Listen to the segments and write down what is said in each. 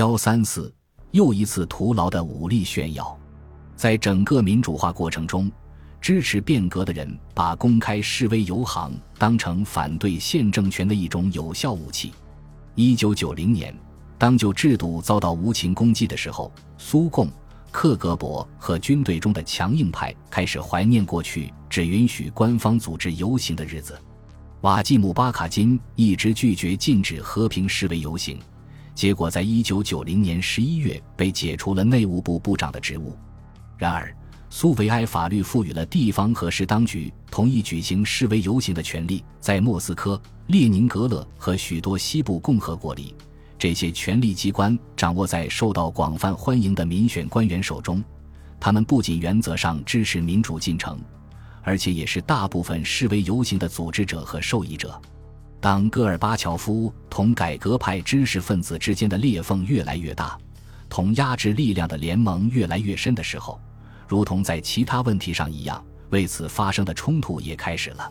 幺三四又一次徒劳的武力炫耀，在整个民主化过程中，支持变革的人把公开示威游行当成反对现政权的一种有效武器。一九九零年，当旧制度遭到无情攻击的时候，苏共、克格勃和军队中的强硬派开始怀念过去只允许官方组织游行的日子。瓦季姆·巴卡金一直拒绝禁止和平示威游行。结果，在一九九零年十一月被解除了内务部部长的职务。然而，苏维埃法律赋予了地方和市当局同意举行示威游行的权利。在莫斯科、列宁格勒和许多西部共和国里，这些权力机关掌握在受到广泛欢迎的民选官员手中。他们不仅原则上支持民主进程，而且也是大部分示威游行的组织者和受益者。当戈尔巴乔夫同改革派知识分子之间的裂缝越来越大，同压制力量的联盟越来越深的时候，如同在其他问题上一样，为此发生的冲突也开始了。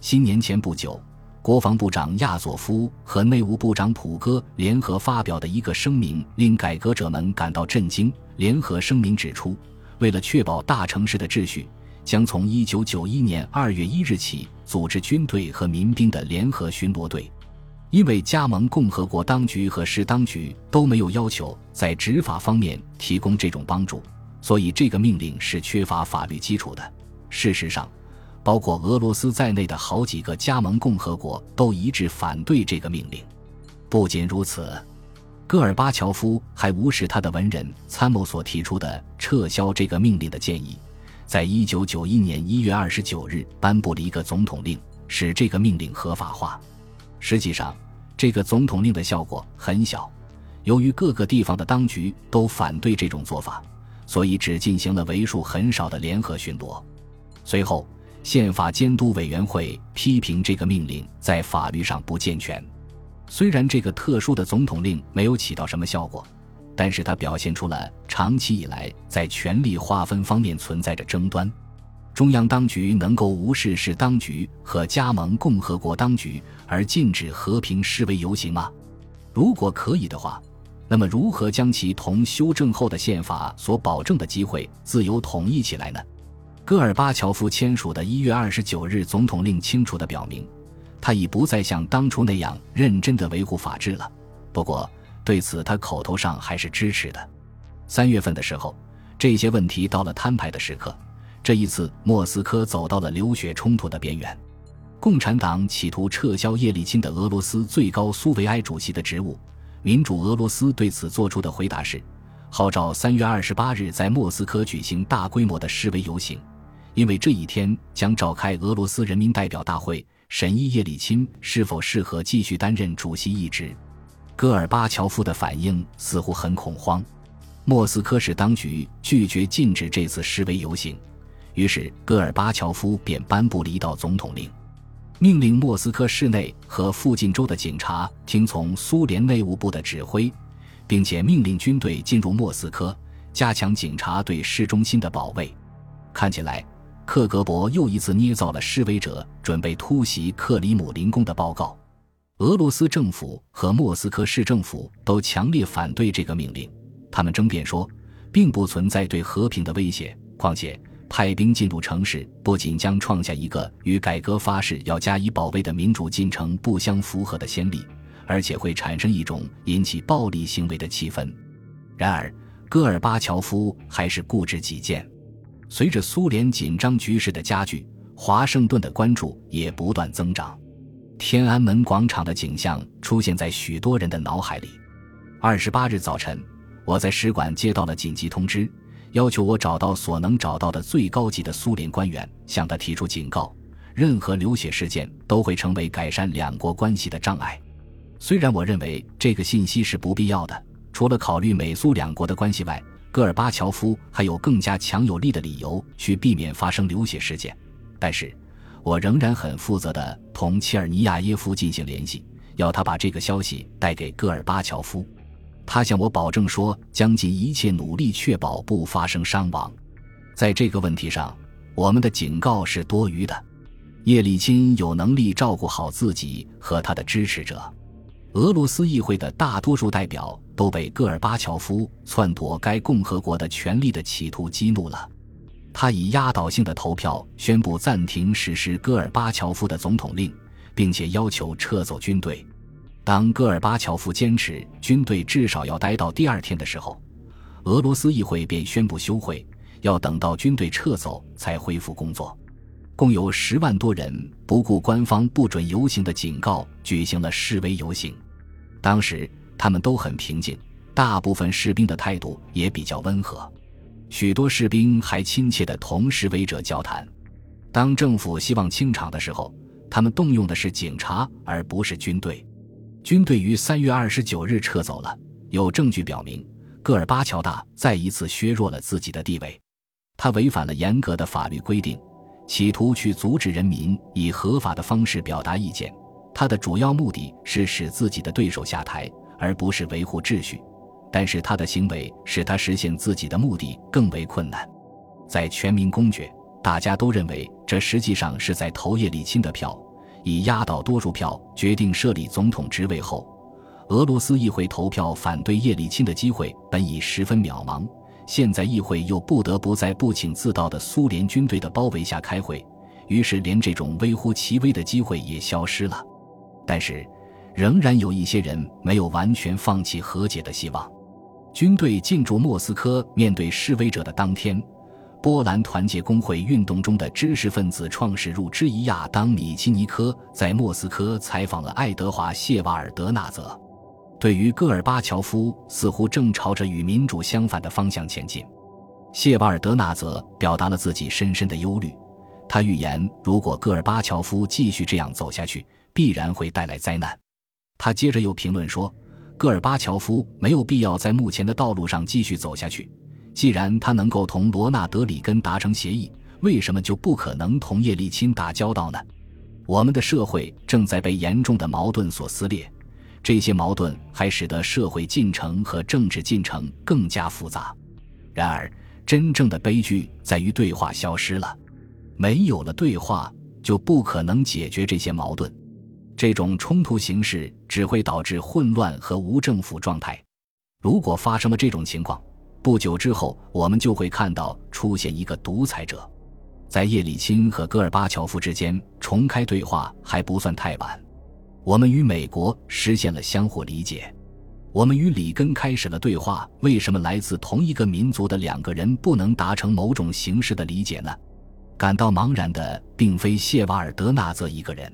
新年前不久，国防部长亚佐夫和内务部长普戈联合发表的一个声明令改革者们感到震惊。联合声明指出，为了确保大城市的秩序。将从一九九一年二月一日起组织军队和民兵的联合巡逻队，因为加盟共和国当局和市当局都没有要求在执法方面提供这种帮助，所以这个命令是缺乏法律基础的。事实上，包括俄罗斯在内的好几个加盟共和国都一致反对这个命令。不仅如此，戈尔巴乔夫还无视他的文人参谋所提出的撤销这个命令的建议。在一九九一年一月二十九日，颁布了一个总统令，使这个命令合法化。实际上，这个总统令的效果很小。由于各个地方的当局都反对这种做法，所以只进行了为数很少的联合巡逻。随后，宪法监督委员会批评这个命令在法律上不健全。虽然这个特殊的总统令没有起到什么效果。但是它表现出了长期以来在权力划分方面存在着争端。中央当局能够无视市当局和加盟共和国当局而禁止和平示威游行吗？如果可以的话，那么如何将其同修正后的宪法所保证的机会自由统一起来呢？戈尔巴乔夫签署的一月二十九日总统令清楚地表明，他已不再像当初那样认真地维护法治了。不过，对此，他口头上还是支持的。三月份的时候，这些问题到了摊牌的时刻。这一次，莫斯科走到了流血冲突的边缘。共产党企图撤销叶利钦的俄罗斯最高苏维埃主席的职务。民主俄罗斯对此做出的回答是：号召三月二十八日在莫斯科举行大规模的示威游行，因为这一天将召开俄罗斯人民代表大会，审议叶利钦是否适合继续担任主席一职。戈尔巴乔夫的反应似乎很恐慌。莫斯科市当局拒绝禁止这次示威游行，于是戈尔巴乔夫便颁布了一道总统令，命令莫斯科市内和附近州的警察听从苏联内务部的指挥，并且命令军队进入莫斯科，加强警察对市中心的保卫。看起来，克格勃又一次捏造了示威者准备突袭克里姆林宫的报告。俄罗斯政府和莫斯科市政府都强烈反对这个命令，他们争辩说，并不存在对和平的威胁。况且，派兵进入城市不仅将创下一个与改革发誓要加以保卫的民主进程不相符合的先例，而且会产生一种引起暴力行为的气氛。然而，戈尔巴乔夫还是固执己见。随着苏联紧张局势的加剧，华盛顿的关注也不断增长。天安门广场的景象出现在许多人的脑海里。二十八日早晨，我在使馆接到了紧急通知，要求我找到所能找到的最高级的苏联官员，向他提出警告：任何流血事件都会成为改善两国关系的障碍。虽然我认为这个信息是不必要的，除了考虑美苏两国的关系外，戈尔巴乔夫还有更加强有力的理由去避免发生流血事件，但是。我仍然很负责地同切尔尼亚耶夫进行联系，要他把这个消息带给戈尔巴乔夫。他向我保证说，将尽一切努力确保不发生伤亡。在这个问题上，我们的警告是多余的。叶利钦有能力照顾好自己和他的支持者。俄罗斯议会的大多数代表都被戈尔巴乔夫篡夺该共和国的权力的企图激怒了。他以压倒性的投票宣布暂停实施戈尔巴乔夫的总统令，并且要求撤走军队。当戈尔巴乔夫坚持军队至少要待到第二天的时候，俄罗斯议会便宣布休会，要等到军队撤走才恢复工作。共有十万多人不顾官方不准游行的警告，举行了示威游行。当时他们都很平静，大部分士兵的态度也比较温和。许多士兵还亲切地同示威者交谈。当政府希望清场的时候，他们动用的是警察而不是军队。军队于三月二十九日撤走了。有证据表明，戈尔巴乔大再一次削弱了自己的地位。他违反了严格的法律规定，企图去阻止人民以合法的方式表达意见。他的主要目的是使自己的对手下台，而不是维护秩序。但是他的行为使他实现自己的目的更为困难。在全民公决，大家都认为这实际上是在投叶利钦的票，以压倒多数票决定设立总统职位后，俄罗斯议会投票反对叶利钦的机会本已十分渺茫。现在议会又不得不在不请自到的苏联军队的包围下开会，于是连这种微乎其微的机会也消失了。但是，仍然有一些人没有完全放弃和解的希望。军队进驻莫斯科，面对示威者的当天，波兰团结工会运动中的知识分子创始人之一亚当·米奇尼科在莫斯科采访了爱德华·谢瓦尔德纳泽。对于戈尔巴乔夫似乎正朝着与民主相反的方向前进，谢瓦尔德纳泽表达了自己深深的忧虑。他预言，如果戈尔巴乔夫继续这样走下去，必然会带来灾难。他接着又评论说。戈尔巴乔夫没有必要在目前的道路上继续走下去。既然他能够同罗纳德里根达成协议，为什么就不可能同叶利钦打交道呢？我们的社会正在被严重的矛盾所撕裂，这些矛盾还使得社会进程和政治进程更加复杂。然而，真正的悲剧在于对话消失了。没有了对话，就不可能解决这些矛盾。这种冲突形式只会导致混乱和无政府状态。如果发生了这种情况，不久之后我们就会看到出现一个独裁者。在叶利钦和戈尔巴乔夫之间重开对话还不算太晚。我们与美国实现了相互理解。我们与里根开始了对话。为什么来自同一个民族的两个人不能达成某种形式的理解呢？感到茫然的并非谢瓦尔德纳泽一个人。